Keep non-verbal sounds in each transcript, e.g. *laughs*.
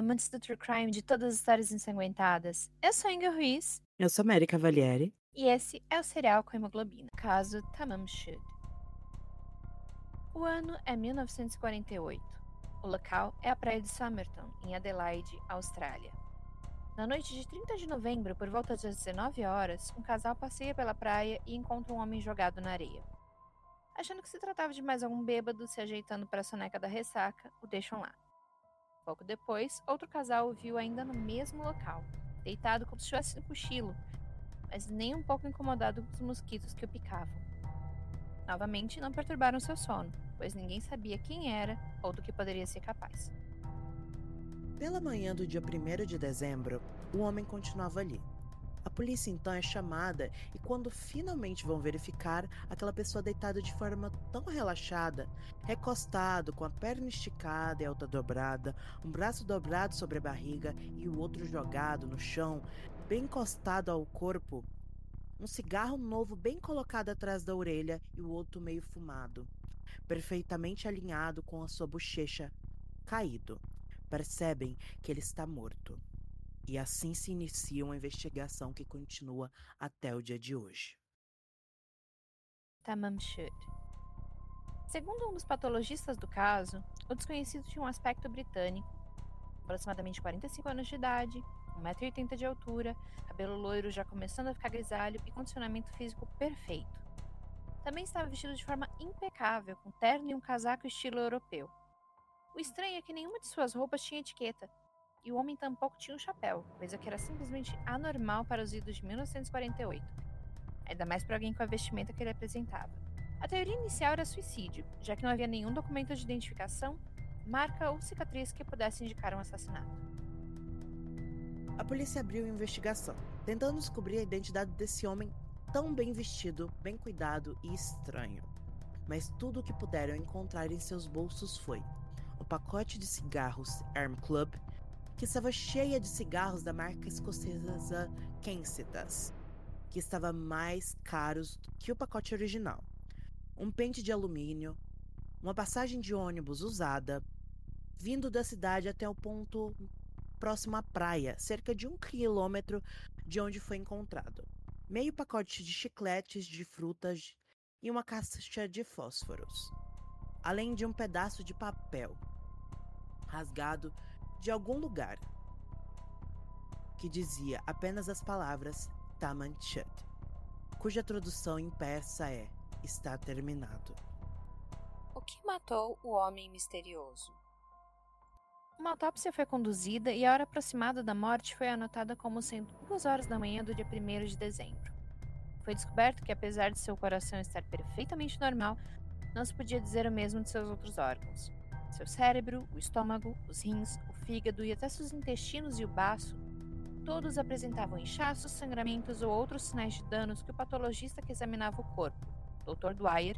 amantes do True Crime de todas as histórias ensanguentadas. Eu sou Inga Ruiz. Eu sou Mary Cavalieri. E esse é o Serial com Hemoglobina, caso Tamam Shud. O ano é 1948. O local é a praia de Somerton, em Adelaide, Austrália. Na noite de 30 de novembro, por volta das 19 horas, um casal passeia pela praia e encontra um homem jogado na areia. Achando que se tratava de mais algum bêbado se ajeitando para a soneca da ressaca, o deixam lá. Pouco depois, outro casal o viu ainda no mesmo local, deitado como se estivesse no cochilo, mas nem um pouco incomodado com os mosquitos que o picavam. Novamente, não perturbaram seu sono, pois ninguém sabia quem era ou do que poderia ser capaz. Pela manhã do dia 1 de dezembro, o homem continuava ali, a polícia então é chamada e quando finalmente vão verificar aquela pessoa deitada de forma tão relaxada, recostado, com a perna esticada e alta dobrada, um braço dobrado sobre a barriga e o outro jogado no chão, bem encostado ao corpo, um cigarro novo bem colocado atrás da orelha e o outro meio fumado, perfeitamente alinhado com a sua bochecha caído. Percebem que ele está morto. E assim se inicia uma investigação que continua até o dia de hoje. Tamamshud. Segundo um dos patologistas do caso, o desconhecido tinha um aspecto britânico, aproximadamente 45 anos de idade, 1,80m de altura, cabelo loiro já começando a ficar grisalho e condicionamento físico perfeito. Também estava vestido de forma impecável, com terno e um casaco estilo europeu. O estranho é que nenhuma de suas roupas tinha etiqueta, e o homem tampouco tinha um chapéu, coisa que era simplesmente anormal para os idos de 1948, ainda mais para alguém com a vestimenta que ele apresentava. A teoria inicial era suicídio, já que não havia nenhum documento de identificação, marca ou cicatriz que pudesse indicar um assassinato. A polícia abriu investigação, tentando descobrir a identidade desse homem tão bem vestido, bem cuidado e estranho. Mas tudo o que puderam encontrar em seus bolsos foi o pacote de cigarros Arm Club que estava cheia de cigarros da marca escocesa Kensitas, que estava mais caros que o pacote original. Um pente de alumínio, uma passagem de ônibus usada, vindo da cidade até o ponto próximo à praia, cerca de um quilômetro de onde foi encontrado. Meio pacote de chicletes de frutas e uma caixa de fósforos, além de um pedaço de papel rasgado de algum lugar que dizia apenas as palavras Tamanchut, cuja tradução em persa é está terminado. O que matou o homem misterioso? Uma autópsia foi conduzida e a hora aproximada da morte foi anotada como sendo duas horas da manhã do dia 1 de dezembro. Foi descoberto que, apesar de seu coração estar perfeitamente normal, não se podia dizer o mesmo de seus outros órgãos. Seu cérebro, o estômago, os rins, fígado e até seus intestinos e o baço, todos apresentavam inchaços, sangramentos ou outros sinais de danos que o patologista que examinava o corpo, Dr. Dwyer,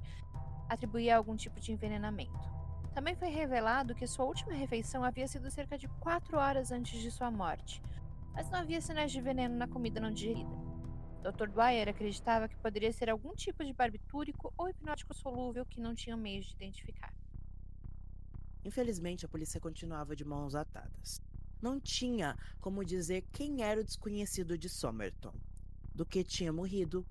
atribuía a algum tipo de envenenamento. Também foi revelado que sua última refeição havia sido cerca de quatro horas antes de sua morte, mas não havia sinais de veneno na comida não digerida. Dr. Dwyer acreditava que poderia ser algum tipo de barbitúrico ou hipnótico solúvel que não tinham meios de identificar. Infelizmente, a polícia continuava de mãos atadas. Não tinha como dizer quem era o desconhecido de Somerton, do que tinha morrido,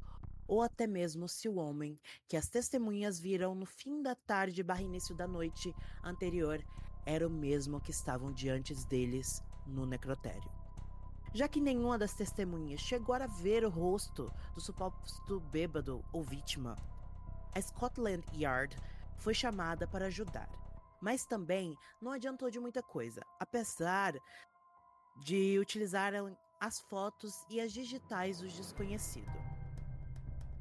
ou até mesmo se o homem que as testemunhas viram no fim da tarde barra início da noite anterior era o mesmo que estavam diante deles no necrotério. Já que nenhuma das testemunhas chegou a ver o rosto do suposto bêbado ou vítima, a Scotland Yard foi chamada para ajudar. Mas também não adiantou de muita coisa, apesar de utilizar as fotos e as digitais do desconhecido.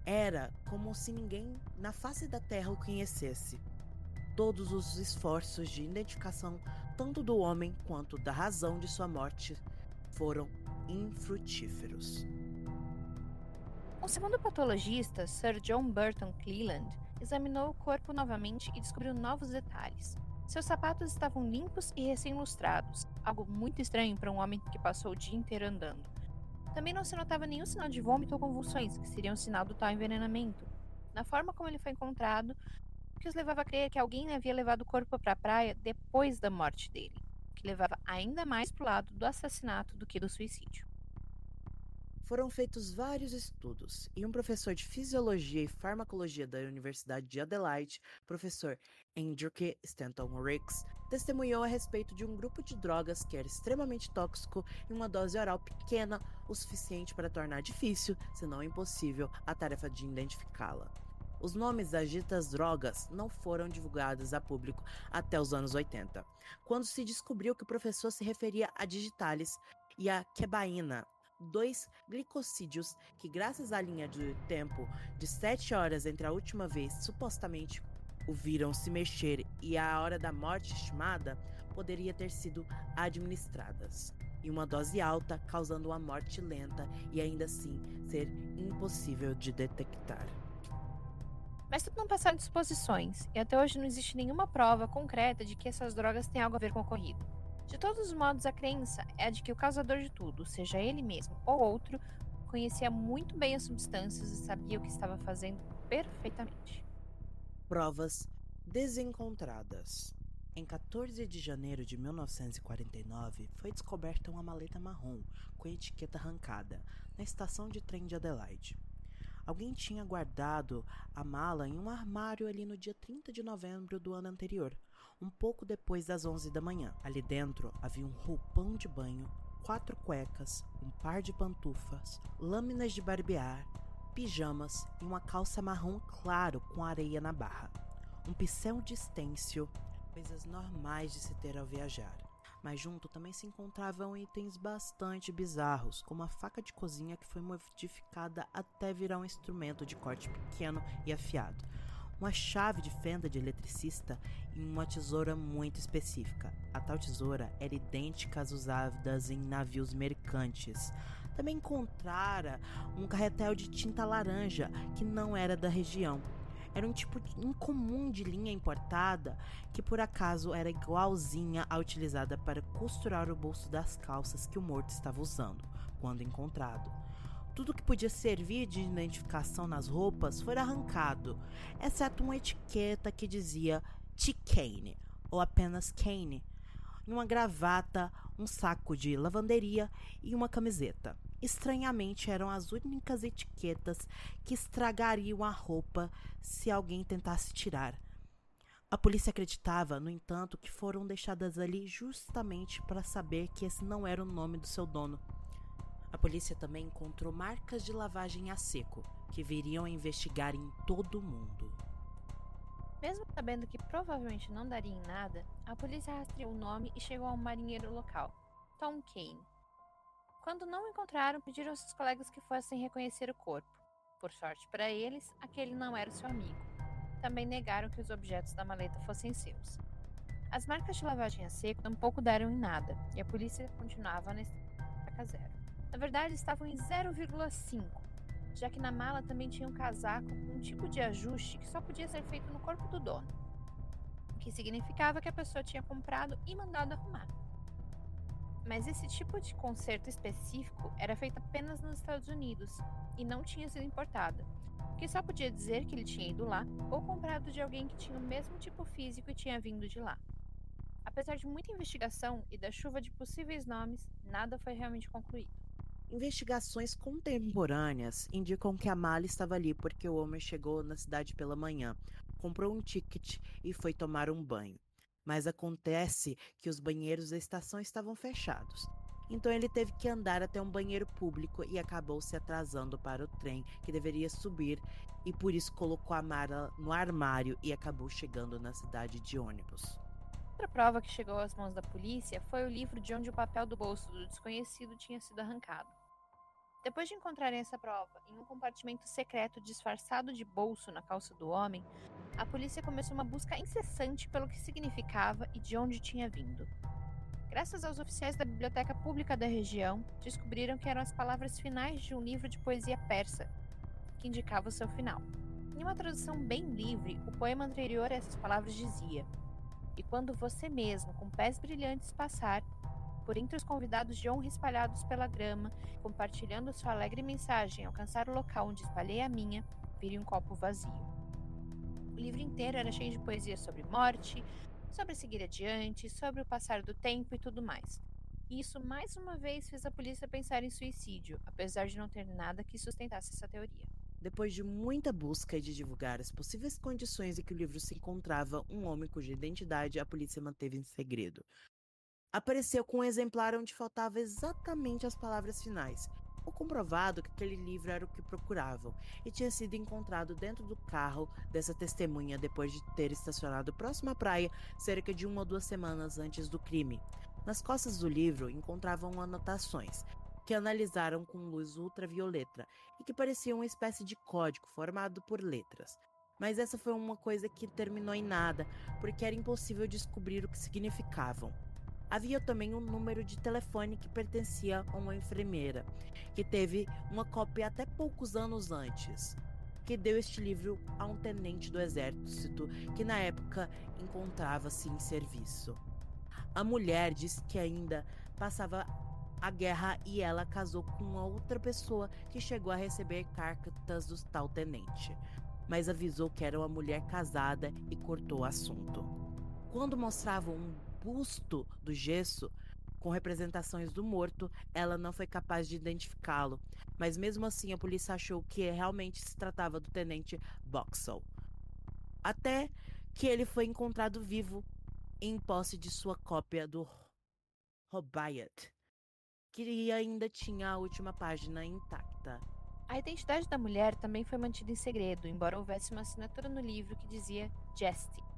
Era como se ninguém na face da Terra o conhecesse. Todos os esforços de identificação, tanto do homem quanto da razão de sua morte, foram infrutíferos. O segundo patologista, Sir John Burton Cleland, examinou o corpo novamente e descobriu novos detalhes. Seus sapatos estavam limpos e recém-lustrados, algo muito estranho para um homem que passou o dia inteiro andando. Também não se notava nenhum sinal de vômito ou convulsões, que seriam um sinal do tal envenenamento. Na forma como ele foi encontrado, o que os levava a crer que alguém havia levado o corpo para a praia depois da morte dele, que levava ainda mais para o lado do assassinato do que do suicídio. Foram feitos vários estudos, e um professor de fisiologia e farmacologia da Universidade de Adelaide, professor Andrew K. Stanton Riggs, testemunhou a respeito de um grupo de drogas que era extremamente tóxico em uma dose oral pequena o suficiente para tornar difícil, se não impossível, a tarefa de identificá-la. Os nomes das ditas drogas não foram divulgados a público até os anos 80, quando se descobriu que o professor se referia a digitalis e a quebaína, dois glicosídeos que, graças à linha de tempo de 7 horas entre a última vez supostamente o viram se mexer e a hora da morte estimada, poderia ter sido administradas em uma dose alta, causando uma morte lenta e ainda assim ser impossível de detectar. Mas tudo não passaram de suposições, e até hoje não existe nenhuma prova concreta de que essas drogas têm algo a ver com o ocorrido. De todos os modos, a crença é de que o causador de tudo, seja ele mesmo ou outro, conhecia muito bem as substâncias e sabia o que estava fazendo perfeitamente. Provas desencontradas. Em 14 de janeiro de 1949, foi descoberta uma maleta marrom com a etiqueta arrancada na estação de trem de Adelaide. Alguém tinha guardado a mala em um armário ali no dia 30 de novembro do ano anterior, um pouco depois das 11 da manhã. Ali dentro havia um roupão de banho, quatro cuecas, um par de pantufas, lâminas de barbear, pijamas e uma calça marrom claro com areia na barra. Um pincel de estêncil, coisas normais de se ter ao viajar. Mas junto também se encontravam itens bastante bizarros, como a faca de cozinha que foi modificada até virar um instrumento de corte pequeno e afiado, uma chave de fenda de eletricista e uma tesoura muito específica. A tal tesoura era idêntica às usadas em navios mercantes. Também encontrara um carretel de tinta laranja que não era da região. Era um tipo incomum de linha importada que por acaso era igualzinha à utilizada para costurar o bolso das calças que o morto estava usando quando encontrado. Tudo que podia servir de identificação nas roupas foi arrancado, exceto uma etiqueta que dizia T. Kane, ou apenas Kane, uma gravata, um saco de lavanderia e uma camiseta. Estranhamente, eram as únicas etiquetas que estragariam a roupa se alguém tentasse tirar. A polícia acreditava, no entanto, que foram deixadas ali justamente para saber que esse não era o nome do seu dono. A polícia também encontrou marcas de lavagem a seco, que viriam a investigar em todo o mundo. Mesmo sabendo que provavelmente não daria em nada, a polícia rastreou o nome e chegou a um marinheiro local, Tom Kane. Quando não o encontraram, pediram aos seus colegas que fossem reconhecer o corpo. Por sorte para eles, aquele não era seu amigo. Também negaram que os objetos da maleta fossem seus. As marcas de lavagem a seco tampouco deram em nada, e a polícia continuava na estaca zero. Na verdade, estavam em 0,5, já que na mala também tinha um casaco com um tipo de ajuste que só podia ser feito no corpo do dono, o que significava que a pessoa tinha comprado e mandado arrumar. Mas esse tipo de conserto específico era feito apenas nos Estados Unidos e não tinha sido importada, o que só podia dizer que ele tinha ido lá ou comprado de alguém que tinha o mesmo tipo físico e tinha vindo de lá. Apesar de muita investigação e da chuva de possíveis nomes, nada foi realmente concluído. Investigações contemporâneas indicam que a mala estava ali porque o homem chegou na cidade pela manhã, comprou um ticket e foi tomar um banho. Mas acontece que os banheiros da estação estavam fechados. Então ele teve que andar até um banheiro público e acabou se atrasando para o trem que deveria subir e por isso colocou a mala no armário e acabou chegando na cidade de ônibus. Outra prova que chegou às mãos da polícia foi o livro de onde o papel do bolso do desconhecido tinha sido arrancado. Depois de encontrarem essa prova em um compartimento secreto disfarçado de bolso na calça do homem, a polícia começou uma busca incessante pelo que significava e de onde tinha vindo. Graças aos oficiais da biblioteca pública da região, descobriram que eram as palavras finais de um livro de poesia persa, que indicava o seu final. Em uma tradução bem livre, o poema anterior a essas palavras dizia: E quando você mesmo, com pés brilhantes, passar, por entre os convidados de honra espalhados pela grama, compartilhando sua alegre mensagem, alcançar o local onde espalhei a minha, vire um copo vazio. O livro inteiro era cheio de poesia sobre morte, sobre seguir adiante, sobre o passar do tempo e tudo mais. E isso mais uma vez fez a polícia pensar em suicídio, apesar de não ter nada que sustentasse essa teoria. Depois de muita busca e de divulgar as possíveis condições em que o livro se encontrava, um homem cuja identidade a polícia manteve em segredo. Apareceu com um exemplar onde faltava exatamente as palavras finais. O comprovado que aquele livro era o que procuravam e tinha sido encontrado dentro do carro dessa testemunha depois de ter estacionado próximo à praia cerca de uma ou duas semanas antes do crime. Nas costas do livro encontravam anotações, que analisaram com luz ultravioleta e que parecia uma espécie de código formado por letras. Mas essa foi uma coisa que terminou em nada, porque era impossível descobrir o que significavam. Havia também um número de telefone que pertencia a uma enfermeira, que teve uma cópia até poucos anos antes, que deu este livro a um tenente do exército que na época encontrava-se em serviço. A mulher disse que ainda passava a guerra e ela casou com uma outra pessoa que chegou a receber cartas do tal tenente, mas avisou que era uma mulher casada e cortou o assunto. Quando mostravam um busto do gesso com representações do morto, ela não foi capaz de identificá-lo, mas mesmo assim a polícia achou que realmente se tratava do tenente Boxall. Até que ele foi encontrado vivo em posse de sua cópia do Hobayat, que ainda tinha a última página intacta. A identidade da mulher também foi mantida em segredo, embora houvesse uma assinatura no livro que dizia Jesty.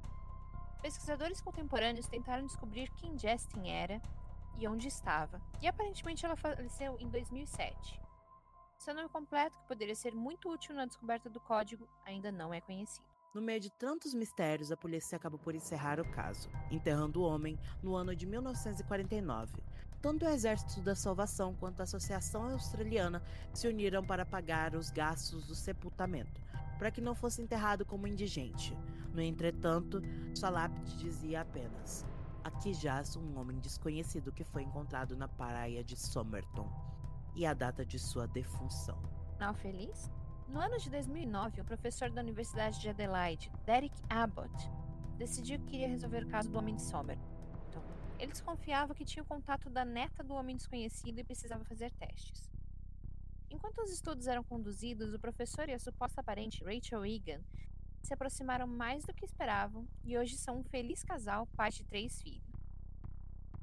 Pesquisadores contemporâneos tentaram descobrir quem Justin era e onde estava, e aparentemente ela faleceu em 2007. Seu nome completo, que poderia ser muito útil na descoberta do código, ainda não é conhecido. No meio de tantos mistérios, a polícia acabou por encerrar o caso, enterrando o homem no ano de 1949. Tanto o Exército da Salvação quanto a Associação Australiana se uniram para pagar os gastos do sepultamento, para que não fosse enterrado como indigente. No entretanto, sua lápide dizia apenas: Aqui jaz um homem desconhecido que foi encontrado na praia de Somerton e a data de sua defunção. Não feliz? No ano de 2009, o professor da Universidade de Adelaide, Derek Abbott, decidiu que queria resolver o caso do homem de Somerton. Ele desconfiava que tinha o contato da neta do homem desconhecido e precisava fazer testes. Enquanto os estudos eram conduzidos, o professor e a suposta parente Rachel Egan se aproximaram mais do que esperavam e hoje são um feliz casal, pai de três filhos.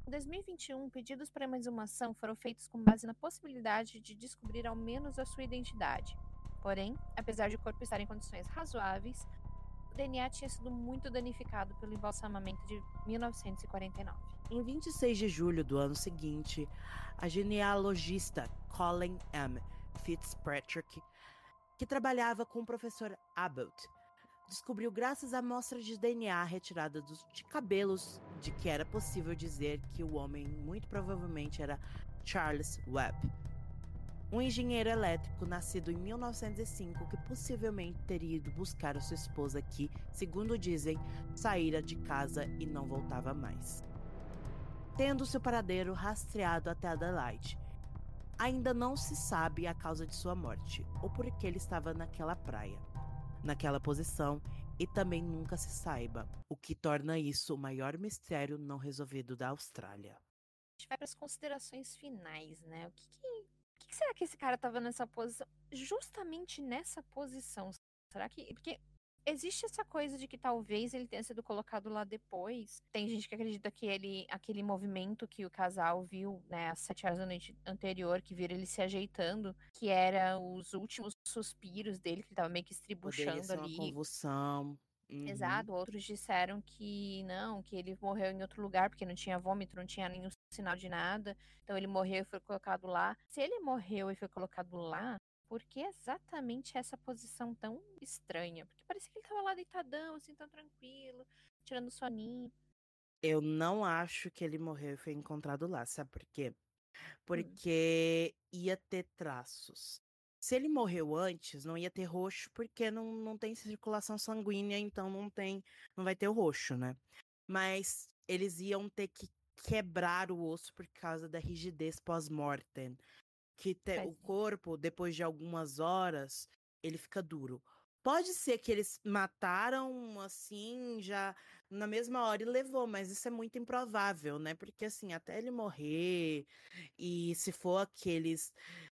Em 2021, pedidos para uma exumação foram feitos com base na possibilidade de descobrir ao menos a sua identidade. Porém, apesar de o corpo estar em condições razoáveis, o DNA tinha sido muito danificado pelo embalsamamento de 1949. Em 26 de julho do ano seguinte, a genealogista Colin M. Fitzpatrick, que trabalhava com o professor Abbott, descobriu, graças à amostra de DNA retirada dos, de cabelos, de que era possível dizer que o homem muito provavelmente era Charles Webb, um engenheiro elétrico nascido em 1905 que possivelmente teria ido buscar a sua esposa que, segundo dizem, saíra de casa e não voltava mais. Tendo seu paradeiro rastreado até Adelaide. Ainda não se sabe a causa de sua morte ou por que ele estava naquela praia, naquela posição e também nunca se saiba, o que torna isso o maior mistério não resolvido da Austrália. A gente vai para as considerações finais, né? O que, que por que será que esse cara estava nessa posição? Justamente nessa posição. Será que. Porque existe essa coisa de que talvez ele tenha sido colocado lá depois. Tem gente que acredita que ele, aquele movimento que o casal viu, né, às sete horas da noite anterior, que viram ele se ajeitando, que era os últimos suspiros dele, que ele tava meio que estribuchando ali. Uma convulsão. Uhum. Exato. Outros disseram que não, que ele morreu em outro lugar porque não tinha vômito, não tinha nenhum sinal de nada. Então ele morreu e foi colocado lá. Se ele morreu e foi colocado lá, por que exatamente essa posição tão estranha? Porque parecia que ele tava lá deitadão, assim, tão tranquilo, tirando soninho. Eu não acho que ele morreu e foi encontrado lá, sabe por quê? Hum. Porque hum. ia ter traços. Se ele morreu antes, não ia ter roxo, porque não, não tem circulação sanguínea, então não tem, não vai ter o roxo, né? Mas eles iam ter que quebrar o osso por causa da rigidez pós-mortem. Que te, o corpo, depois de algumas horas, ele fica duro. Pode ser que eles mataram assim, já na mesma hora e levou, mas isso é muito improvável, né? Porque assim, até ele morrer, e se for aqueles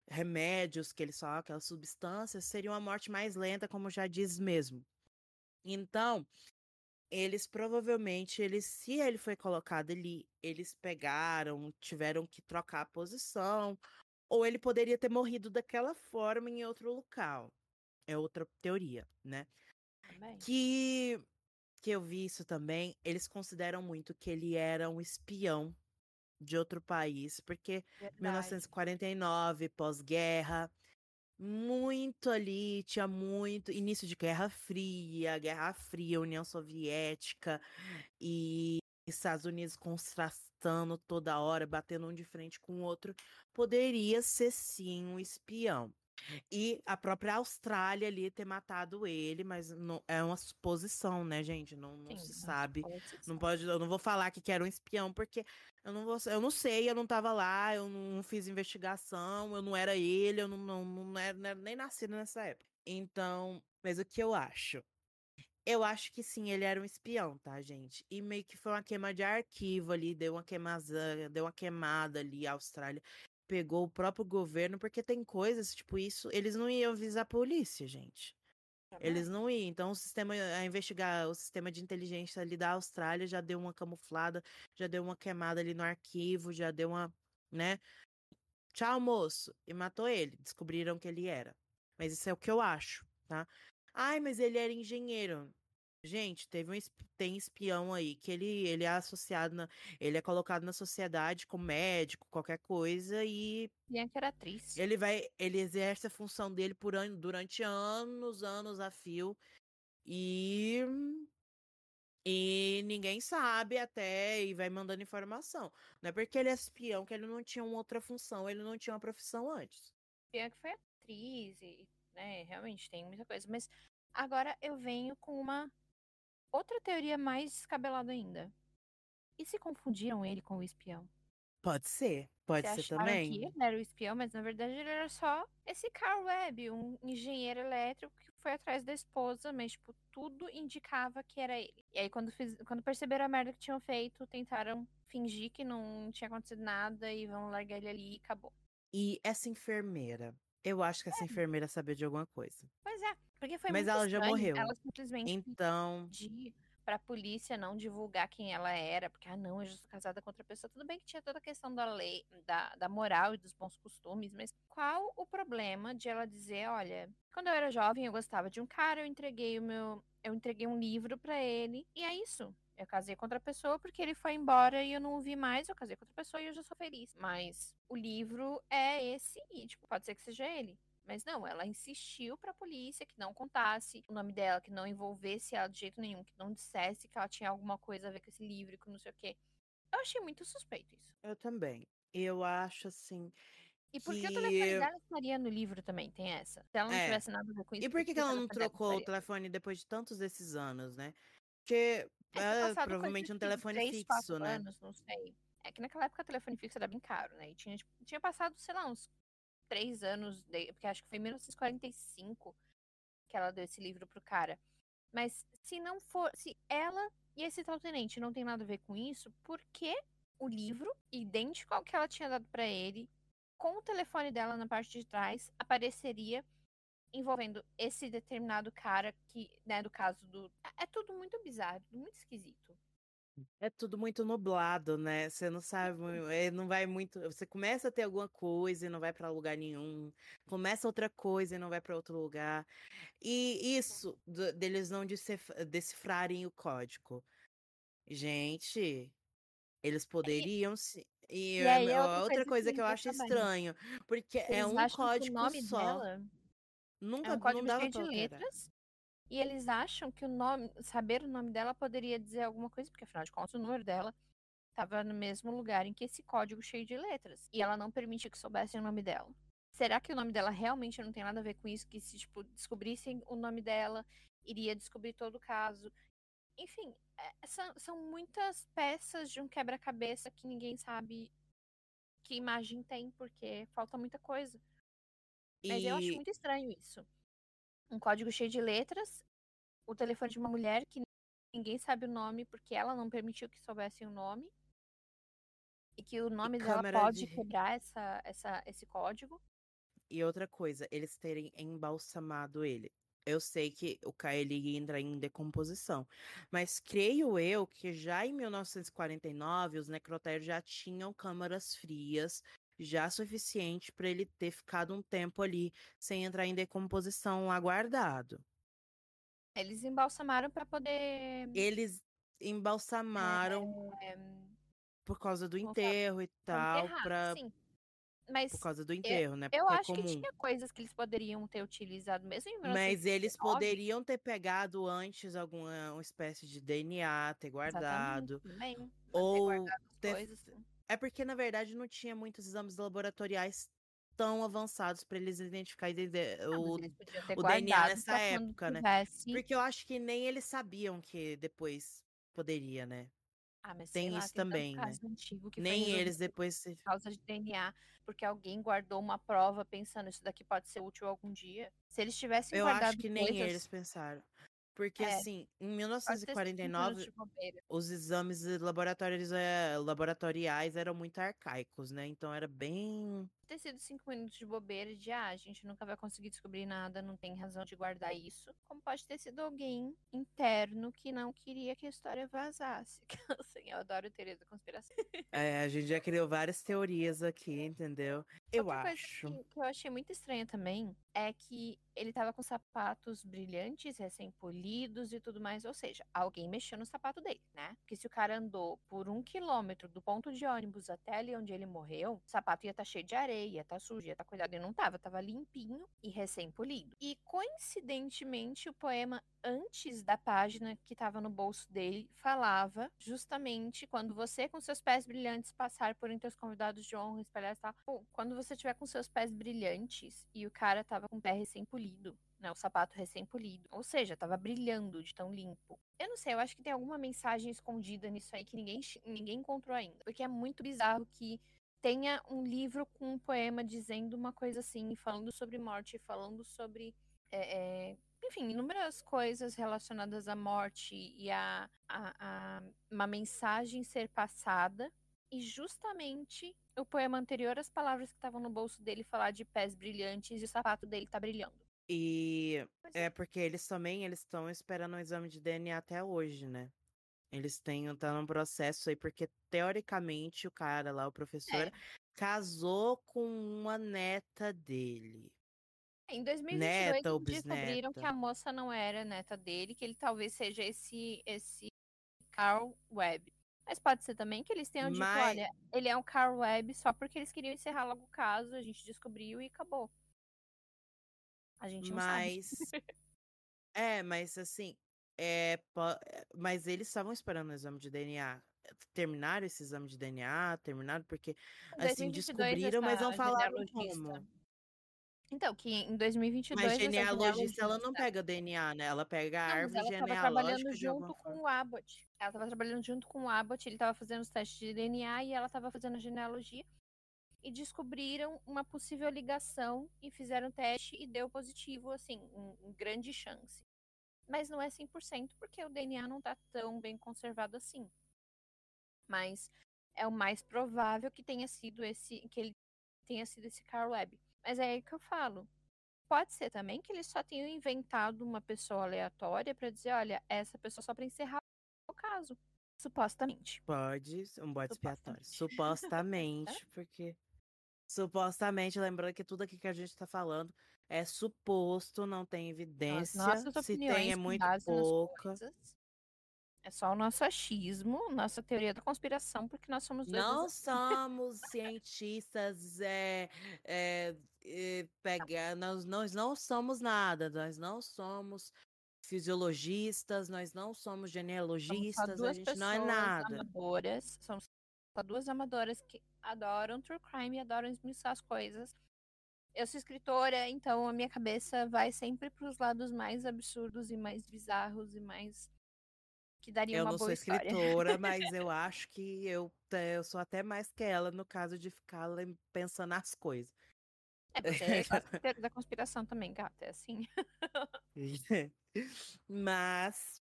remédios que eles falam, aquelas substâncias, seria uma morte mais lenta, como já diz mesmo. Então, eles provavelmente, eles, se ele foi colocado ali, eles pegaram, tiveram que trocar a posição, ou ele poderia ter morrido daquela forma em outro local. É outra teoria, né? Também. Que que eu vi isso também, eles consideram muito que ele era um espião de outro país, porque Verdade. 1949, pós-guerra, muito ali, tinha muito início de Guerra Fria, Guerra Fria, União Soviética e Estados Unidos contrastando toda hora, batendo um de frente com o outro, poderia ser sim um espião. E a própria Austrália ali ter matado ele, mas não, é uma suposição, né, gente? Não, não Sim, se uma sabe. suposição. Não pode, eu não vou falar que era um espião, porque eu não vou, eu não sei, eu não tava lá, eu não fiz investigação, eu não era ele, eu não, não, não, era, não era nem nascido nessa época. Então, mas o que eu acho? Eu acho que sim, ele era um espião, tá, gente? E meio que foi uma queima de arquivo ali, deu uma queimazã, deu uma queimada ali, a Austrália pegou o próprio governo, porque tem coisas, tipo isso, eles não iam avisar a polícia, gente. Eles não iam. Então, o sistema a investigar, o sistema de inteligência ali da Austrália já deu uma camuflada, já deu uma queimada ali no arquivo, já deu uma, né? Tchau, moço. E matou ele. Descobriram que ele era. Mas isso é o que eu acho, tá? Ai, mas ele era engenheiro. Gente, teve um, tem espião aí que ele, ele é associado, na, ele é colocado na sociedade como médico, qualquer coisa, e Bianca era atriz. ele vai, ele exerce a função dele por an- durante anos, anos a fio, e e ninguém sabe até e vai mandando informação. Não é porque ele é espião que ele não tinha uma outra função, ele não tinha uma profissão antes. Bianca foi atriz e, né, realmente tem muita coisa. Mas agora eu venho com uma outra teoria mais descabelada ainda. E se confundiram ele com o espião? Pode ser, pode Se ser acharam que também. ele era o espião, mas na verdade ele era só esse Carl Webb, um engenheiro elétrico que foi atrás da esposa, mas tipo, tudo indicava que era ele. E aí quando, fiz- quando perceberam a merda que tinham feito, tentaram fingir que não tinha acontecido nada e vão largar ele ali e acabou. E essa enfermeira, eu acho que essa enfermeira sabia de alguma coisa. Pois é, porque foi Mas muito ela já estranho morreu. Ela simplesmente Então, pedir pra polícia não divulgar quem ela era, porque, ah, não, eu já sou casada com outra pessoa. Tudo bem que tinha toda a questão da lei, da, da moral e dos bons costumes, mas qual o problema de ela dizer, olha, quando eu era jovem eu gostava de um cara, eu entreguei o meu, eu entreguei um livro pra ele, e é isso. Eu casei com outra pessoa porque ele foi embora e eu não o vi mais, eu casei com outra pessoa e eu já sou feliz. Mas o livro é esse e, tipo, pode ser que seja ele. Mas não, ela insistiu pra polícia que não contasse o nome dela, que não envolvesse ela de jeito nenhum, que não dissesse que ela tinha alguma coisa a ver com esse livro, com não sei o quê. Eu achei muito suspeito isso. eu também. Eu acho assim. E por que o Que- telefone dela estaria no livro também? Tem essa. Se ela não É. tivesse nada a ver com isso. E por que, que o ela não trocou o telefone depois de tantos desses anos, né? Porque É, provavelmente um de telefone três, fixo, né? anos, não sei. É que naquela época o telefone fixo era bem caro, né? E tinha, tipo, tinha passado, sei lá, uns três anos, de- porque acho que foi em 1945 que ela deu esse livro pro cara. Mas se não for, se ela e esse tal tenente não tem nada a ver com isso, por que o livro, idêntico ao que ela tinha dado pra ele, com o telefone dela na parte de trás, apareceria envolvendo esse determinado cara que, né, do caso do. É tudo muito bizarro, tudo muito esquisito. É tudo muito nublado, né? Você não sabe, é, não vai muito. Você começa a ter alguma coisa e não vai pra lugar nenhum. Começa outra coisa e não vai pra outro lugar. E isso do- deles não decif- decifrarem o código. Gente, eles poderiam se. E, E é a outra outra coisa coisa que eu acho deixa bem. estranho, porque é um código só. dela Nunca é um código cheio de letras. E eles acham que o nome, saber o nome dela poderia dizer alguma coisa, porque afinal de contas o número dela estava no mesmo lugar em que esse código cheio de letras. E ela não permitia que soubessem o nome dela. Será que o nome dela realmente não tem nada a ver com isso? Que se tipo, descobrissem o nome dela, iria descobrir todo o caso. Enfim, é- são, são muitas peças de um quebra-cabeça que ninguém sabe que imagem tem, porque falta muita coisa. Mas eu acho muito estranho isso. Um código cheio de letras, o telefone de uma mulher que ninguém sabe o nome porque ela não permitiu que soubessem o nome. E que o nome dela pode de- quebrar essa, essa, esse código. E outra coisa, eles terem embalsamado ele. Eu sei que o KLI entra em decomposição, mas creio eu que já em 1949 os necrotérios já tinham câmaras frias, já suficiente para ele ter ficado um tempo ali sem entrar em decomposição aguardado. Eles embalsamaram para poder. Eles embalsamaram é, por causa do enterro e tal, Sim. Mas por causa do enterro, né? eu Porque é acho que comum. tinha coisas que eles poderiam ter utilizado mesmo em Mas eles 1919. poderiam ter pegado antes alguma uma espécie de DNA, ter guardado. Exatamente, também. Pra ter Ou guardado ter- coisas. É porque, na verdade, não tinha muitos exames laboratoriais tão avançados para eles identificarem de- Ah, o. o DNA nessa época, né? tivesse- Porque eu acho que nem eles sabiam que depois poderia, né? Ah, mas tem lá, isso tanto também, né? Nem eles depois. se- por causa de DNA, porque alguém guardou uma prova pensando isso daqui pode ser útil algum dia. Se eles tivessem Eu guardado acho que nem coisas, eles pensaram. Porque, É, assim, em pode ter sido cinco minutos 1949, de bobeira. os exames laboratórios, eh, laboratoriais eram muito arcaicos, né? Então era bem. Ter sido cinco minutos de bobeira de ah, a gente nunca vai conseguir descobrir nada, não tem razão de guardar isso. Como pode ter sido alguém interno que não queria que a história vazasse. *laughs* assim, eu adoro teoria da conspiração. É, a gente já criou várias teorias aqui, entendeu? Eu acho. que, que eu achei muito estranha também é que ele tava com sapatos brilhantes, recém-polidos e tudo mais. Ou seja, alguém mexeu no sapato dele, né? Porque se o cara andou por um quilômetro do ponto de ônibus até ali onde ele morreu, o sapato ia estar cheio de areia, ia estar sujo, ia estar cuidado. E não tava, tava limpinho e recém-polido. E coincidentemente, o poema antes da página que estava no bolso dele falava justamente quando você com seus pés brilhantes passar por entre os convidados de honra espalhados e tal. Pô, quando você tiver com seus pés brilhantes e o cara tava com o pé recém-polido, né, o sapato recém-polido, ou seja, tava brilhando de tão limpo. Eu não sei, eu acho que tem alguma mensagem escondida nisso aí que ninguém, ninguém encontrou ainda. Porque é muito bizarro que tenha um livro com um poema dizendo uma coisa assim, falando sobre morte, falando sobre é, é, enfim, inúmeras coisas relacionadas à morte e a, a, a uma mensagem ser passada. E justamente o poema anterior, as palavras que estavam no bolso dele falar de pés brilhantes e o sapato dele tá brilhando. E Pois é porque eles também eles estão esperando o exame de DNA até hoje, né? Eles têm tá num processo aí porque teoricamente o cara lá, o professor, É. casou com uma neta dele. Em 2022, Neta descobriram que a moça não era neta dele, que ele talvez seja esse esse Carl Webb. Mas pode ser também que eles tenham dito, Mas- olha, ele é um Carl Webb só porque eles queriam encerrar logo o caso, a gente descobriu e acabou. A gente não sabe. Mas *laughs* é, mas assim, é, é, mas eles estavam esperando o exame de DNA. Terminaram esse exame de DNA, terminaram porque assim 2022, descobriram, mas não falaram como. Então, que em 2022 Mas genealogista ela não pega DNA, né? Ela pega a Não, árvore ela estava genealógica trabalhando de alguma junto com o Abbott. Ela estava trabalhando junto com o Abbott, ele estava fazendo os testes de DNA e ela estava fazendo a genealogia. E descobriram uma possível ligação e fizeram o teste e deu positivo, assim, um, um grande chance. Mas não é 100% porque o DNA não está tão bem conservado assim. Mas é o mais provável que tenha sido esse, que ele tenha sido esse Carl Webb. Mas é aí que eu falo. Pode ser também que eles só tenham inventado uma pessoa aleatória para dizer, olha, essa pessoa só para encerrar o caso. Supostamente. Pode, um bode expiatório. Supostamente. Supostamente, *laughs* porque. Supostamente, lembrando que tudo aqui que a gente tá falando é suposto, não tem As evidência. nossas Se tem, é muito pouca. É só o nosso achismo, nossa teoria da conspiração, porque nós somos dois. Não assim. somos cientistas, é, é, é, pega, nós, nós não somos nada, nós não somos fisiologistas, nós não somos Somos genealogistas, a duas gente não é nada. amadoras. Somos só duas amadoras que adoram true crime e adoram esmiuçar as coisas. Eu sou escritora, então a minha cabeça vai sempre para os lados mais absurdos e mais bizarros e mais. que daria Eu uma não sou boa história. escritora, *laughs* mas eu acho que eu, eu sou até mais que ela no caso de ficar pensando nas coisas. É, você *laughs* é da conspiração também, gata. É assim. *laughs* Mas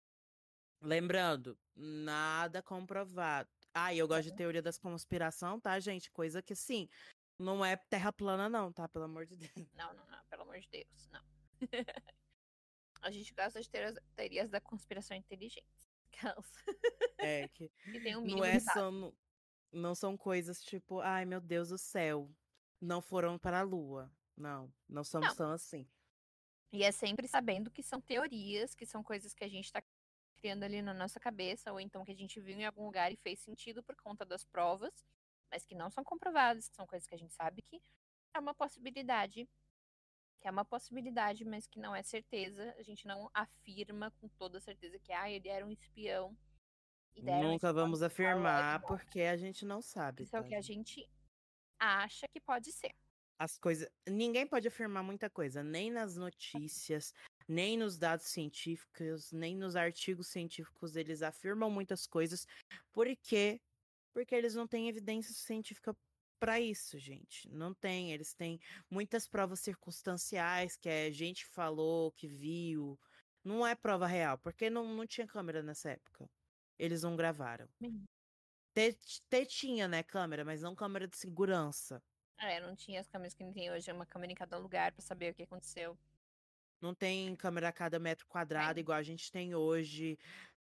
Lembrando, nada comprovado. Ah, eu gosto de teoria das conspiração, tá, gente? Coisa que, sim, não é terra plana, não, tá? Pelo amor de Deus. *laughs* Não, não, não, pelo amor de Deus, não. *laughs* a gente gosta de teorias da conspiração inteligentes. Aquelas *laughs* É, que que tem um não é só. Não, não são coisas tipo, ai meu Deus do céu, não foram para a lua. Não, não somos Não. tão assim. E é sempre sabendo que são teorias, que são coisas que a gente tá criando ali na nossa cabeça, ou então que a gente viu em algum lugar e fez sentido por conta das provas, mas que não são comprovadas, que são coisas que a gente sabe que é uma possibilidade, que é uma possibilidade, mas que não é certeza. A gente não afirma com toda certeza que ah, ele era um espião. e Nunca vamos afirmar porque a gente não sabe. Isso é o tá, que a gente? acha que pode ser. As coisas. Ninguém pode afirmar muita coisa, nem nas notícias, nem nos dados científicos, nem nos artigos científicos. Eles afirmam muitas coisas. Por quê? Porque eles não têm evidência científica para isso, gente. Não tem. Eles têm muitas provas circunstanciais, que é gente que falou, que viu. Não é prova real, porque não, não tinha câmera nessa época. Eles não gravaram. Te tinha, né, câmera, mas não câmera de segurança. É, não tinha as câmeras que tem hoje, é uma câmera em cada lugar pra saber o que aconteceu. Não tem câmera a cada metro quadrado, Tem. igual a gente tem hoje.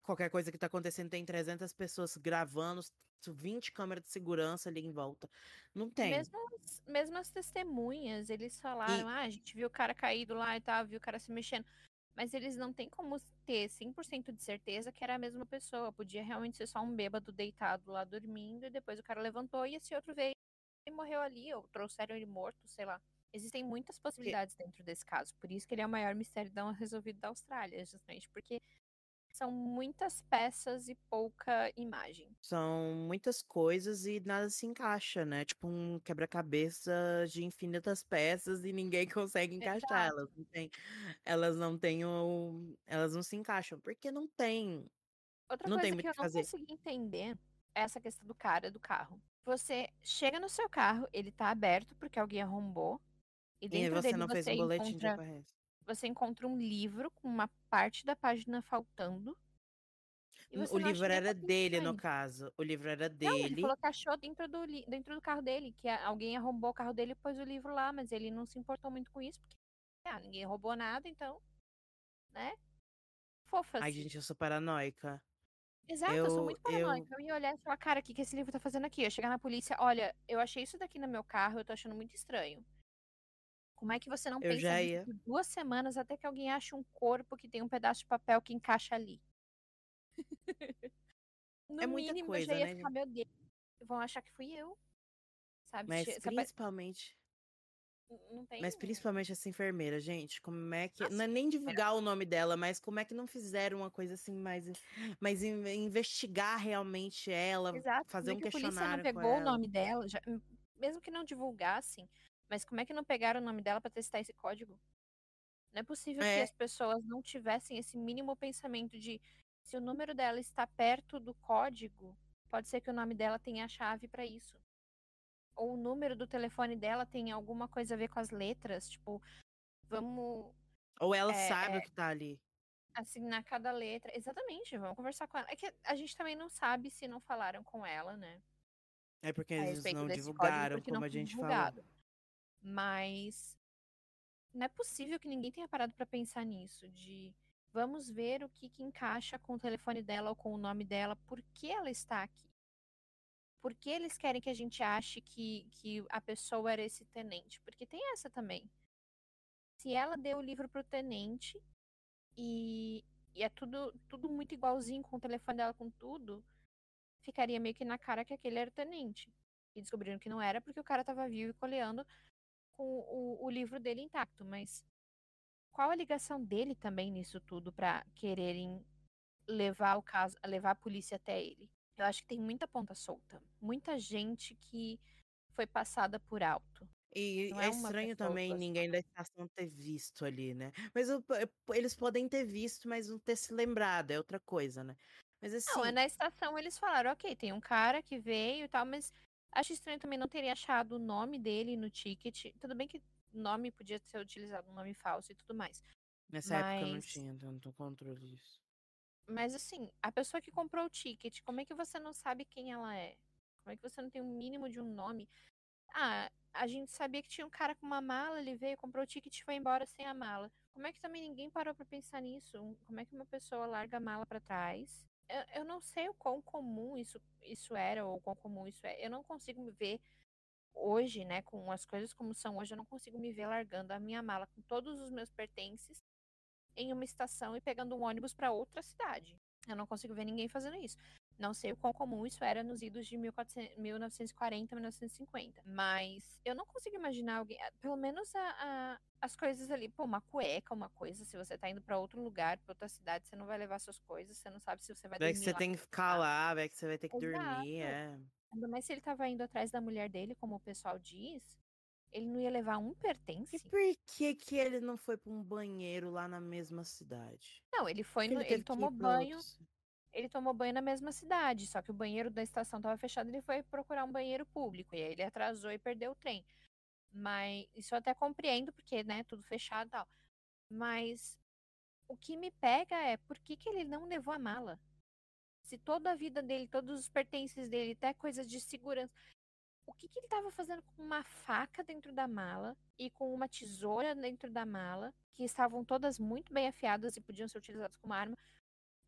Qualquer coisa que tá acontecendo tem 300 pessoas gravando, 20 câmeras de segurança ali em volta. Não tem. Mesmo as, mesmo as testemunhas, eles falaram, ah, a gente viu o cara caído lá e tal, viu o cara se mexendo. Mas eles não têm como ter 100% de certeza que era a mesma pessoa. Podia realmente ser só um bêbado deitado lá dormindo, e depois o cara levantou e esse outro veio e morreu ali, ou trouxeram ele morto, sei lá. Existem muitas possibilidades dentro desse caso. Por isso que ele é o maior mistério não resolvido da Austrália, justamente porque são muitas peças e pouca imagem. São muitas coisas e nada se encaixa, né? Tipo um quebra-cabeça de infinitas peças e ninguém *laughs* consegue encaixar. Elas não têm, elas não têm o, elas não se encaixam, porque não tem. Outra Não tem coisa muito que o eu não fazer. consegui entender é essa questão do cara do carro. Você chega no seu carro, ele tá aberto porque alguém arrombou. E E você não fez você um boletim de encontra, ocorrência. Você encontra um livro com uma parte da página faltando. Você O livro um era dele, no caso. O livro era Não, ele dele. falou que achou dentro do, dentro do carro dele, que alguém arrombou o carro dele e pôs o livro lá, mas ele não se importou muito com isso, porque ah, ninguém roubou nada, então, né? Fofas. Ai, gente, eu sou paranoica. Exato, eu sou Eu, muito eu, paranoica. Eu ia olhar e falar, cara, o que, que esse livro tá fazendo aqui? Eu chegar na polícia, olha, eu achei isso daqui no meu carro, eu tô achando muito estranho. Como é que você não eu pensa nisso por duas semanas até que alguém ache um corpo que tem um pedaço de papel que encaixa ali? *laughs* No É muita mínimo, eu já coisa, ia né, ficar, meu Deus, vão achar que fui eu. Sabe? Mas principalmente, Não tem. mas principalmente essa enfermeira, gente, como é que, não Nossa, é nem divulgar o nome dela, mas como é que não fizeram uma coisa assim mais, in- investigar realmente ela, Exato. fazer Como um que a polícia não questionário pegou o nome dela? já- mesmo que não divulgassem, mas como é que não pegaram o nome dela pra testar esse código? Não é possível que É, as pessoas não tivessem esse mínimo pensamento de se o número dela está perto do código, pode ser que o nome dela tenha a chave pra isso. Ou o número do telefone dela tem alguma coisa a ver com as letras, tipo, vamos ou ela é, sabe é, o que tá ali. assinar cada letra. Exatamente, vamos conversar com ela. É que a gente também não sabe se não falaram com ela, né? É porque a eles não desse código divulgaram, porque não como a gente falou. Mas não é possível que ninguém tenha parado pra pensar nisso, de vamos ver o que, que encaixa com o telefone dela ou com o nome dela, por que ela está aqui. Por que eles querem que a gente ache que, que a pessoa era esse tenente? Porque tem essa também. Se ela deu o livro pro tenente e, e é tudo, tudo muito igualzinho com o telefone dela, com tudo, ficaria meio que na cara que aquele era o tenente. E descobriram que não era porque o cara tava vivo e coleando com o, o livro dele intacto. Mas qual a ligação dele também nisso tudo pra quererem levar o caso, levar a polícia até ele? Eu acho que tem muita ponta solta. Muita gente que foi passada por alto. E Não é é estranho também ninguém da estação ter visto ali, né? Mas eu- eu- eles podem ter visto, mas não ter se lembrado, é outra coisa, né? Mas Não, é assim, na estação eles falaram, ok, tem um cara que veio e tal, mas acho estranho também não terem achado o nome dele no ticket. Tudo bem que o nome podia ser utilizado, um nome falso e tudo mais. nessa época não Mas tinha tanto controle disso. Mas assim, a pessoa que comprou o ticket, como é que você não sabe quem ela é? Como é que você não tem um mínimo de um nome? Ah, a gente sabia que tinha um cara com uma mala, ele veio, comprou o ticket e foi embora sem a mala. Como é que também ninguém parou para pensar nisso? Como é que uma pessoa larga a mala para trás? Eu, eu, não sei o quão comum isso, isso era ou quão comum isso é. Eu não consigo me ver hoje, né, com as coisas como são hoje, eu não consigo me ver largando a minha mala com todos os meus pertences em uma estação e pegando um ônibus para outra cidade. Eu não consigo ver ninguém fazendo isso. Não sei o quão comum isso era nos idos de 1940, 1950. Mas eu não consigo imaginar alguém. Pelo menos a, a, as coisas ali. Pô, uma cueca, uma coisa. Se você tá indo para outro lugar, pra outra cidade, você não vai levar suas coisas. Você não sabe se você vai vai dormir. que você lá. tem que ficar lá, vai que você vai ter que Exato. dormir. É. Ainda mais se ele tava indo atrás da mulher dele, como o pessoal diz. Ele não ia levar um pertence. E por que, que ele não foi pra um banheiro lá na mesma cidade? Não, ele foi Porque no. ele Ele tomou banho. outros- Ele tomou banho na mesma cidade, só que o banheiro da estação estava fechado, ele foi procurar um banheiro público, e aí ele atrasou e perdeu o trem. Mas isso eu até compreendo, porque, né, tudo fechado e tal. Mas o que me pega é por que, que ele não levou a mala? Se toda a vida dele, todos os pertences dele, até coisas de segurança. O que, que ele estava fazendo com uma faca dentro da mala e com uma tesoura dentro da mala, que estavam todas muito bem afiadas e podiam ser utilizadas como arma?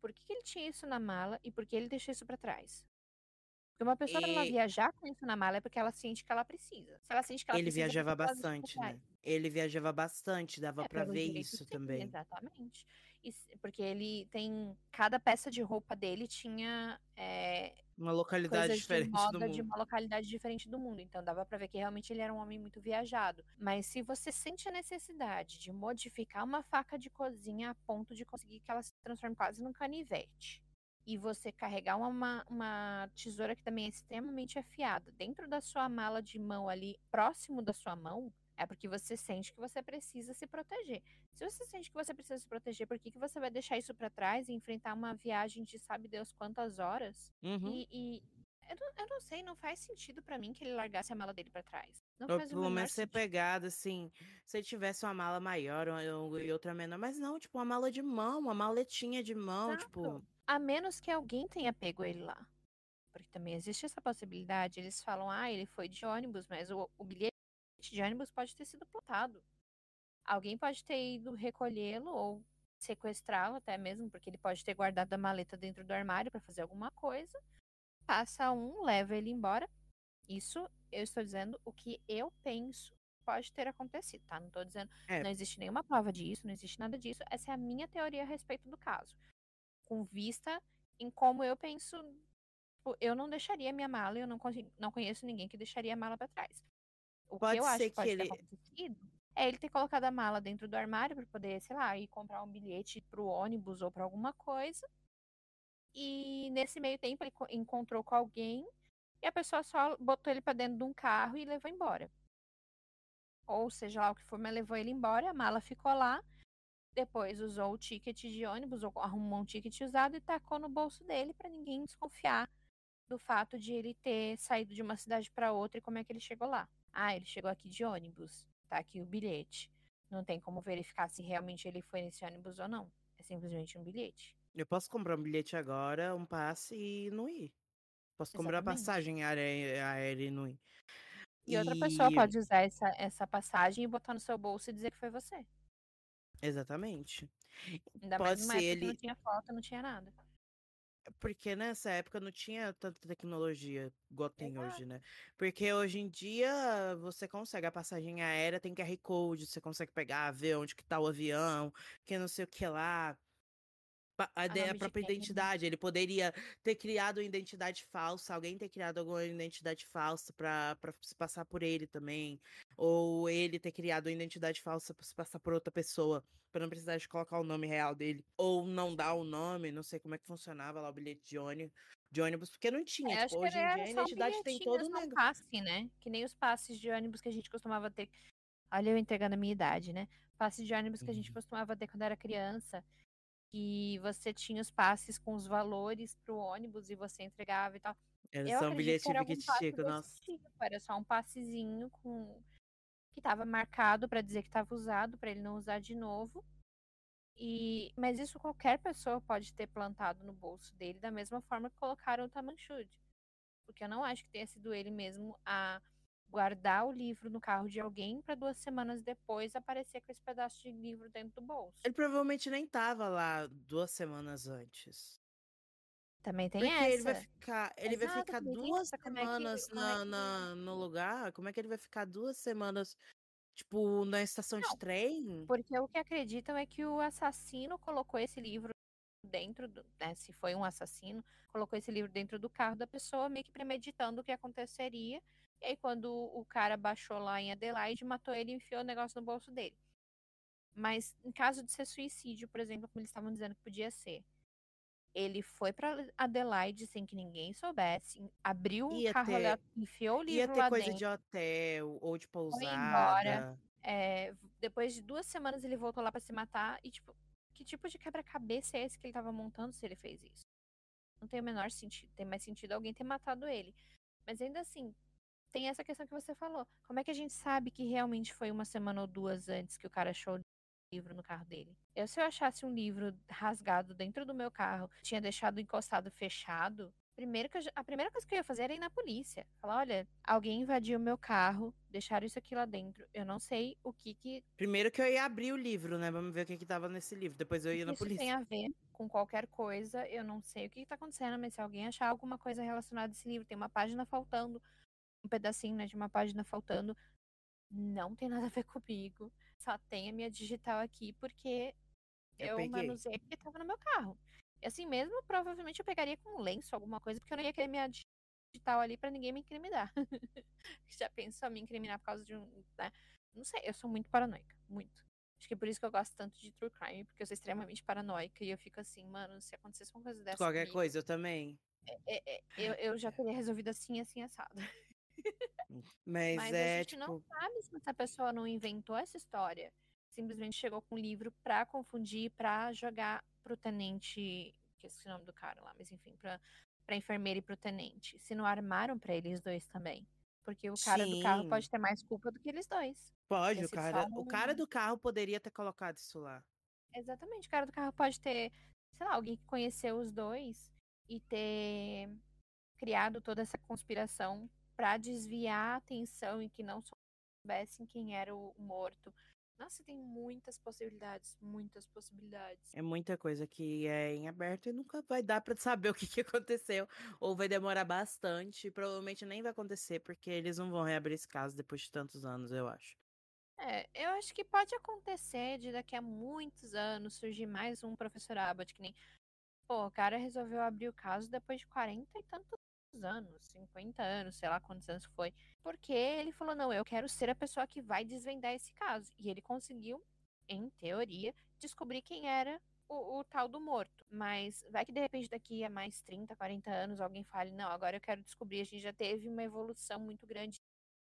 Por que, ele tinha isso na mala e por que ele deixou isso pra trás? Porque uma pessoa que ela E- viajar com isso na mala é porque ela sente que ela precisa. Se ela sente que ela Ele precisa, é viajava bastante, né? Ele viajava bastante, dava É, pelo ver isso também. Exatamente. Porque ele tem. Cada peça de roupa dele tinha é, Uma localidade diferente do moda de mundo. uma localidade diferente do mundo. Então dava pra ver que realmente ele era um homem muito viajado. Mas se você sente a necessidade de modificar uma faca de cozinha a ponto de conseguir que ela se transforme quase num canivete. E você carregar uma, uma tesoura que também é extremamente afiada dentro da sua mala de mão ali, próximo da sua mão, é porque você sente que você precisa se proteger. Se você sente que você precisa se proteger, por que, que você vai deixar isso pra trás e enfrentar uma viagem de sabe Deus quantas horas? Uhum. E, e eu, não, eu não sei, não faz sentido pra mim que ele largasse a mala dele pra trás. Não Ou faz o pelo menos ser pegado, assim, se ele tivesse uma mala maior e outra menor, mas não, tipo, uma mala de mão, uma maletinha de mão, Exato. tipo, A menos que alguém tenha pego ele lá. Porque também existe essa possibilidade. Eles falam, ah, ele foi de ônibus, mas o, o bilhete de ônibus pode ter sido plotado. Alguém pode ter ido recolhê-lo ou sequestrá-lo até mesmo, porque ele pode ter guardado a maleta dentro do armário para fazer alguma coisa. Passa um, leva ele embora. Isso eu estou dizendo o que eu penso pode ter acontecido, tá? Não estou dizendo É. não existe nenhuma prova disso, não existe nada disso. Essa é a minha teoria a respeito do caso. Com vista em como eu penso, tipo, eu não deixaria minha mala, eu não, não conheço ninguém que deixaria a mala para trás. O Pode que eu acho que pode ter ele- acontecido é ele ter colocado a mala dentro do armário para poder, sei lá, ir comprar um bilhete pro ônibus ou para alguma coisa. E nesse meio tempo ele co- encontrou com alguém e a pessoa só botou ele para dentro de um carro e levou embora. Ou seja lá o que for, mas levou ele embora, a mala ficou lá. Depois usou o ticket de ônibus, ou arrumou um ticket usado e tacou no bolso dele para ninguém desconfiar do fato de ele ter saído de uma cidade para outra e como é que ele chegou lá. Ah, ele chegou aqui de ônibus. Tá aqui o bilhete. Não tem como verificar se realmente ele foi nesse ônibus ou não. É simplesmente um bilhete. eu posso comprar um bilhete agora, um passe e não ir. Posso comprar passagem aérea, e não ir. E outra pessoa pode usar essa, essa passagem e botar no seu bolso e dizer que foi você. Exatamente. Ainda Pode mais ser ele- não tinha foto, não tinha nada. Porque nessa época não tinha tanta tecnologia igual tem Exato. hoje, né? Porque hoje em dia você consegue a passagem aérea, tem QR Code, você consegue pegar, ver onde que tá o avião, que não sei o que lá. A, de- a própria quem, né? identidade, ele poderia ter criado uma identidade falsa, alguém ter criado alguma identidade falsa pra, pra se passar por ele também. Ou ele ter criado uma identidade falsa pra se passar por outra pessoa, pra não precisar de colocar o nome real dele. Ou não dar o nome, não sei como é que funcionava lá o bilhete de ônibus, de ônibus porque não tinha. É, tipo, hoje em dia a identidade tem todo um negócio. passe, né? Que nem os passes de ônibus que a gente costumava ter. Olha, eu entregando a minha idade, né? Passe de ônibus que a gente Uhum. costumava ter quando era criança. Que você tinha os passes com os valores pro ônibus e você entregava e tal. Era Eu só um piquitico, desse nossa. tipo. Era só um passezinho com que tava marcado pra dizer que tava usado, pra ele não usar de novo. E, mas isso qualquer pessoa pode ter plantado no bolso dele, da mesma forma que colocaram o Tamanchud. Porque eu não acho que tenha sido ele mesmo a guardar o livro no carro de alguém para duas semanas depois aparecer com esse pedaço de livro dentro do bolso. Ele provavelmente nem tava lá duas semanas antes. Também tem Porque essa. ele vai ficar, ele vai Exato, ficar também tem duas como é que- semanas é na, na- no lugar. Como é que ele vai ficar duas semanas, tipo, na estação de Não, trem? Porque o que acreditam é que o assassino colocou esse livro dentro do, né, se foi um assassino, colocou esse livro dentro do carro da pessoa, meio que premeditando o que aconteceria. E aí, quando o cara baixou lá em Adelaide, matou ele e enfiou o negócio no bolso dele. Mas em caso de ser suicídio, por exemplo, como eles estavam dizendo que podia ser, ele foi pra Adelaide sem que ninguém soubesse, abriu um Ia carro, ter- enfiou o livro Ia ter lá coisa dentro. de hotel ou de embora. pousada. É, v- depois de duas semanas ele voltou lá pra se matar e, tipo, que tipo de quebra-cabeça é esse que ele tava montando se ele fez isso? Não tem o menor sentido. Tem mais sentido alguém ter matado ele. Mas ainda assim, tem essa questão que você falou. Como é que a gente sabe que realmente foi uma semana ou duas antes que o cara achou o livro no carro dele? Eu, se eu achasse um livro rasgado dentro do meu carro, tinha deixado encostado fechado, primeiro que eu a primeira coisa que eu ia fazer era ir na polícia. Falar, olha, alguém invadiu o meu carro, deixaram isso aqui lá dentro. Eu não sei o que que Primeiro que eu ia abrir o livro, né? Vamos ver o que que tava nesse livro. Depois eu ia na isso tem polícia. a ver com qualquer coisa. Eu não sei o que está acontecendo, mas se alguém achar alguma coisa relacionada a esse livro, tem uma página faltando, um pedacinho né, de uma página faltando, não tem nada a ver comigo. Só tem a minha digital aqui porque Eu eu, peguei. manuseei porque estava no meu carro. E assim mesmo, provavelmente eu pegaria com um lenço, alguma coisa, porque eu não ia querer minha digital ali para ninguém me incriminar. *laughs* Já pensou me incriminar por causa de um. Né? Não sei, eu sou muito paranoica. Muito. Acho que é por isso que eu gosto tanto de true crime, porque eu sou extremamente paranoica e eu fico assim, mano, se acontecesse uma coisa dessa. Qualquer comigo, coisa, eu também. é- é- eu, eu já teria resolvido assim, assim, assado. Mas, Mas é, a gente tipo. não sabe se essa pessoa não inventou essa história. Simplesmente chegou com um livro pra confundir, pra jogar pro tenente. Que esqueci o nome do cara lá, mas enfim, pra, pra enfermeira e pro tenente. Se não armaram pra eles dois também. Porque o cara do carro Sim. pode ter mais culpa do que eles dois. Pode, o cara, o cara do carro poderia ter colocado isso lá. Exatamente, o cara do carro pode ter, sei lá, alguém que conheceu os dois e ter criado toda essa conspiração pra desviar a atenção e que não soubessem quem era o morto. Nossa, tem muitas possibilidades, muitas possibilidades. É muita coisa que é em aberto e nunca vai dar pra saber *laughs* o que, que aconteceu. Ou vai demorar bastante. e Provavelmente nem vai acontecer, porque eles não vão reabrir esse caso depois de tantos anos, eu acho. É, eu acho que pode acontecer de daqui a muitos anos surgir mais um professor Abbott, que nem. Pô, o cara resolveu abrir o caso depois de 40 e tantos anos, 50 anos, sei lá quantos anos foi. Porque ele falou: não, eu quero ser a pessoa que vai desvendar esse caso. E ele conseguiu, em teoria, descobrir quem era o, o tal do morto. Mas vai que de repente daqui a mais 30, 40 anos alguém fale: não, agora eu quero descobrir. A gente já teve uma evolução muito grande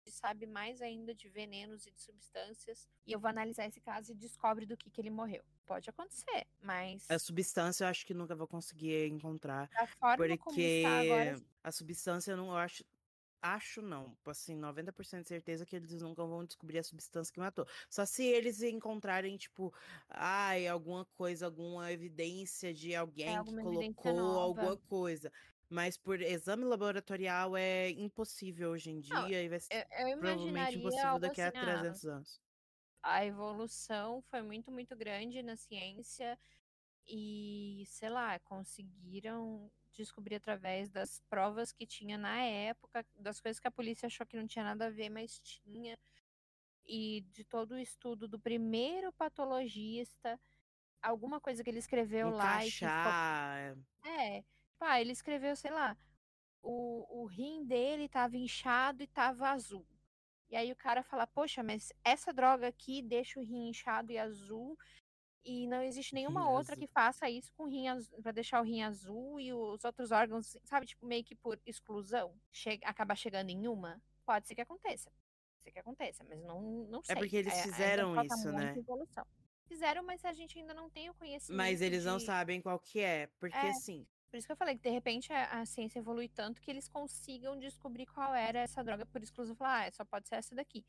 sabe mais ainda de venenos e de substâncias. E eu vou analisar esse caso e descobre do que, que ele morreu. Pode acontecer, mas A substância eu acho que nunca vou conseguir encontrar. da forma como está agora, Porque a substância eu não eu acho. Acho não, assim, 90% de certeza que eles nunca vão descobrir a substância que matou. Só se eles encontrarem, tipo, ai, alguma coisa, alguma evidência de alguém que alguma evidência colocou alguma coisa. Mas por exame laboratorial é impossível hoje em Não, dia e vai ser eu, eu provavelmente impossível daqui a assim, ah, 300 anos. a evolução foi muito, muito grande na ciência e, sei lá, conseguiram descobrir através das provas que tinha na época, das coisas que a polícia achou que não tinha nada a ver, mas tinha, e de todo o estudo do primeiro patologista, alguma coisa que ele escreveu lá e que ficou Encaixar. É, pá, ele escreveu, sei lá, o, o rim dele tava inchado e tava azul. E aí o cara fala, poxa, mas essa droga aqui deixa o rim inchado e azul, e não existe nenhuma Rim outra azul. que faça isso com o rim azul, pra deixar o rim azul e os outros órgãos, sabe, tipo, meio que por exclusão, chega, acaba chegando em uma. Pode ser que aconteça. Pode ser que aconteça, mas não, não sei. É porque eles É, fizeram falta isso, né? evolução. Fizeram, mas a gente ainda não tem o conhecimento Mas eles não de- sabem qual que é. Porque É. assim, Por isso que eu falei que de repente a, a ciência evolui tanto que eles consigam descobrir qual era essa droga por exclusão. Falar, ah, só pode ser essa daqui.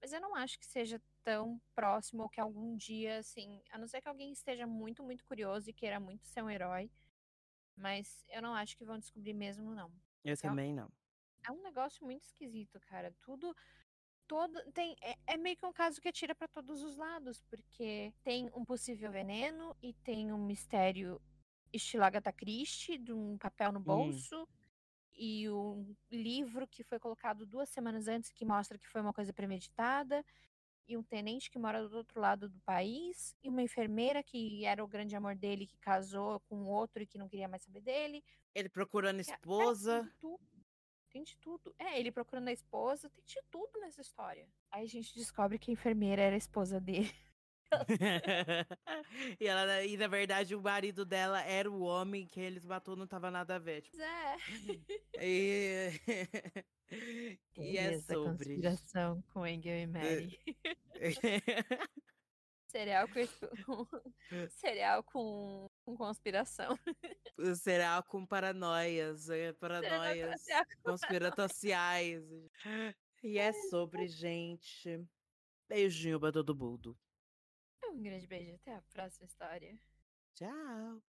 Mas eu não acho que seja tão próximo ou que algum dia, assim, a não ser que alguém esteja muito, muito curioso e queira muito ser um herói. Mas eu não acho que vão descobrir mesmo, não. Eu É um- também não. É um negócio muito esquisito, cara. Tudo. Todo, tem, é, é meio que um caso que atira pra todos os lados, porque tem um possível veneno e tem um mistério estilo Agatha Christie, de um papel no bolso, e um livro que foi colocado duas semanas antes que mostra que foi uma coisa premeditada, e um tenente que mora do outro lado do país, e uma enfermeira que era o grande amor dele, que casou com outro e que não queria mais saber dele. Ele procurando Cara, esposa. Tem de tudo. Tem de tudo. É, ele procurando a esposa, tem de tudo nessa história. Aí a gente descobre que a enfermeira era a esposa dele. *laughs* e, ela, e na verdade o marido dela era o homem que eles matou, não tava nada a ver. Tipo, é. e... *laughs* *laughs* e é sobre. conspiração com Angel e Mary. Cereal com, cereal com, com conspiração. Será com paranoias, é, paranoias Cereal conspiratoriais. E é sobre, gente. Beijinho pra todo mundo. Um grande beijo. Até a próxima história. Tchau.